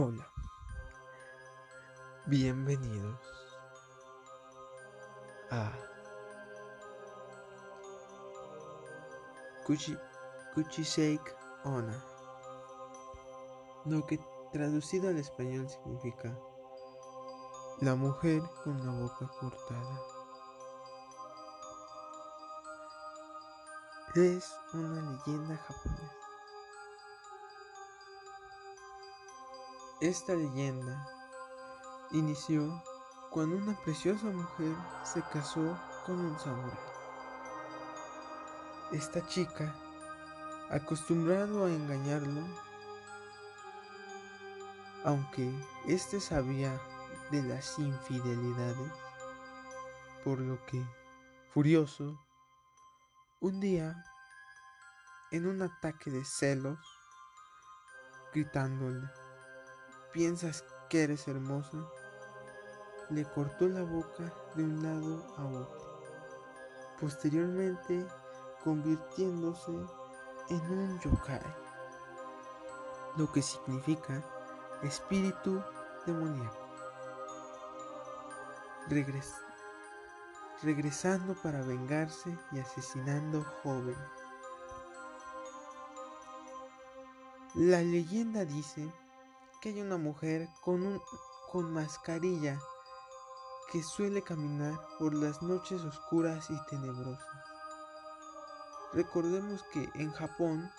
Hola. Bienvenidos a Kuchi, Ona. Lo que traducido al español significa la mujer con la boca cortada. Es una leyenda japonesa. Esta leyenda inició cuando una preciosa mujer se casó con un samurái. Esta chica, acostumbrado a engañarlo, aunque éste sabía de las infidelidades, por lo que, furioso, un día, en un ataque de celos, gritándole, ¿piensas que eres hermosa? Le cortó la boca de un lado a otro, posteriormente convirtiéndose en un yokai, lo que significa espíritu demoníaco. regresando para vengarse y asesinando joven. La leyenda dice que hay una mujer con, un, con mascarilla que suele caminar por las noches oscuras y tenebrosas. Recordemos que en Japón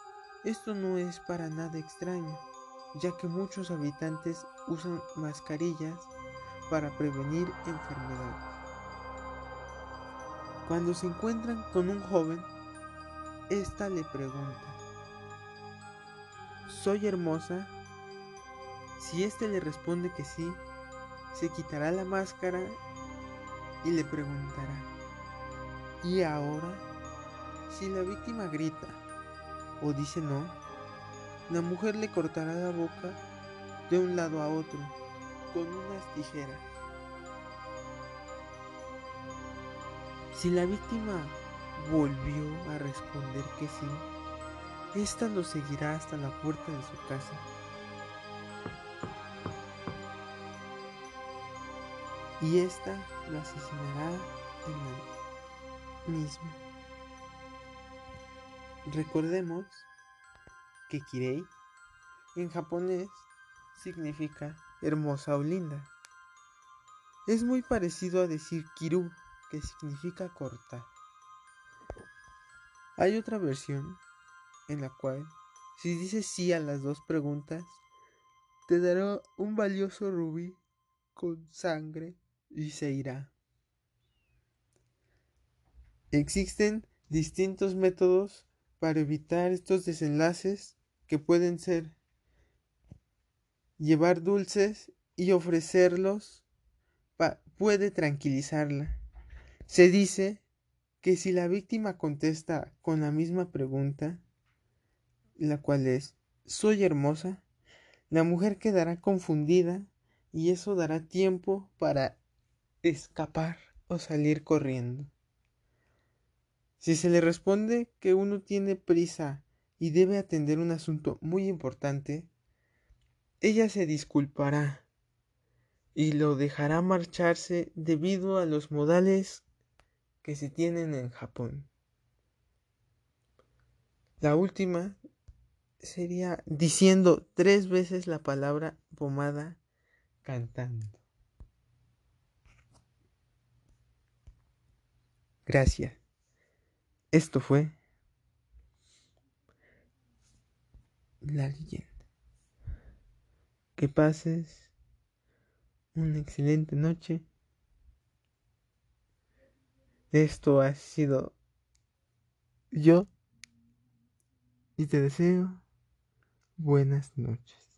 esto no es para nada extraño, ya que muchos habitantes usan mascarillas para prevenir enfermedades. Cuando se encuentran con un joven, ésta le pregunta, ¿soy hermosa? Si éste le responde que sí, se quitará la máscara y le preguntará, ¿y ahora? Si la víctima grita o dice no, la mujer le cortará la boca de un lado a otro con unas tijeras. Si la víctima volvió a responder que sí, ésta lo seguirá hasta la puerta de su casa. Y ésta lo asesinará en el mismo. Recordemos que Kirei en japonés significa hermosa o linda. Es muy parecido a decir Kiru, que significa cortar. Hay otra versión en la cual, si dices sí a las dos preguntas, te dará un valioso rubí con sangre y se irá. Existen distintos métodos para evitar estos desenlaces que pueden ser llevar dulces y ofrecerlos puede tranquilizarla. Se dice que si la víctima contesta con la misma pregunta, la cual es ¿soy hermosa? La mujer quedará confundida y eso dará tiempo para escapar o salir corriendo. Si se le responde que uno tiene prisa y debe atender un asunto muy importante, ella se disculpará y lo dejará marcharse debido a los modales que se tienen en Japón. La última sería diciendo tres veces la palabra pomada cantando. Gracias. Esto fue la leyenda. Que pases una excelente noche. Esto ha sido yo y te deseo buenas noches.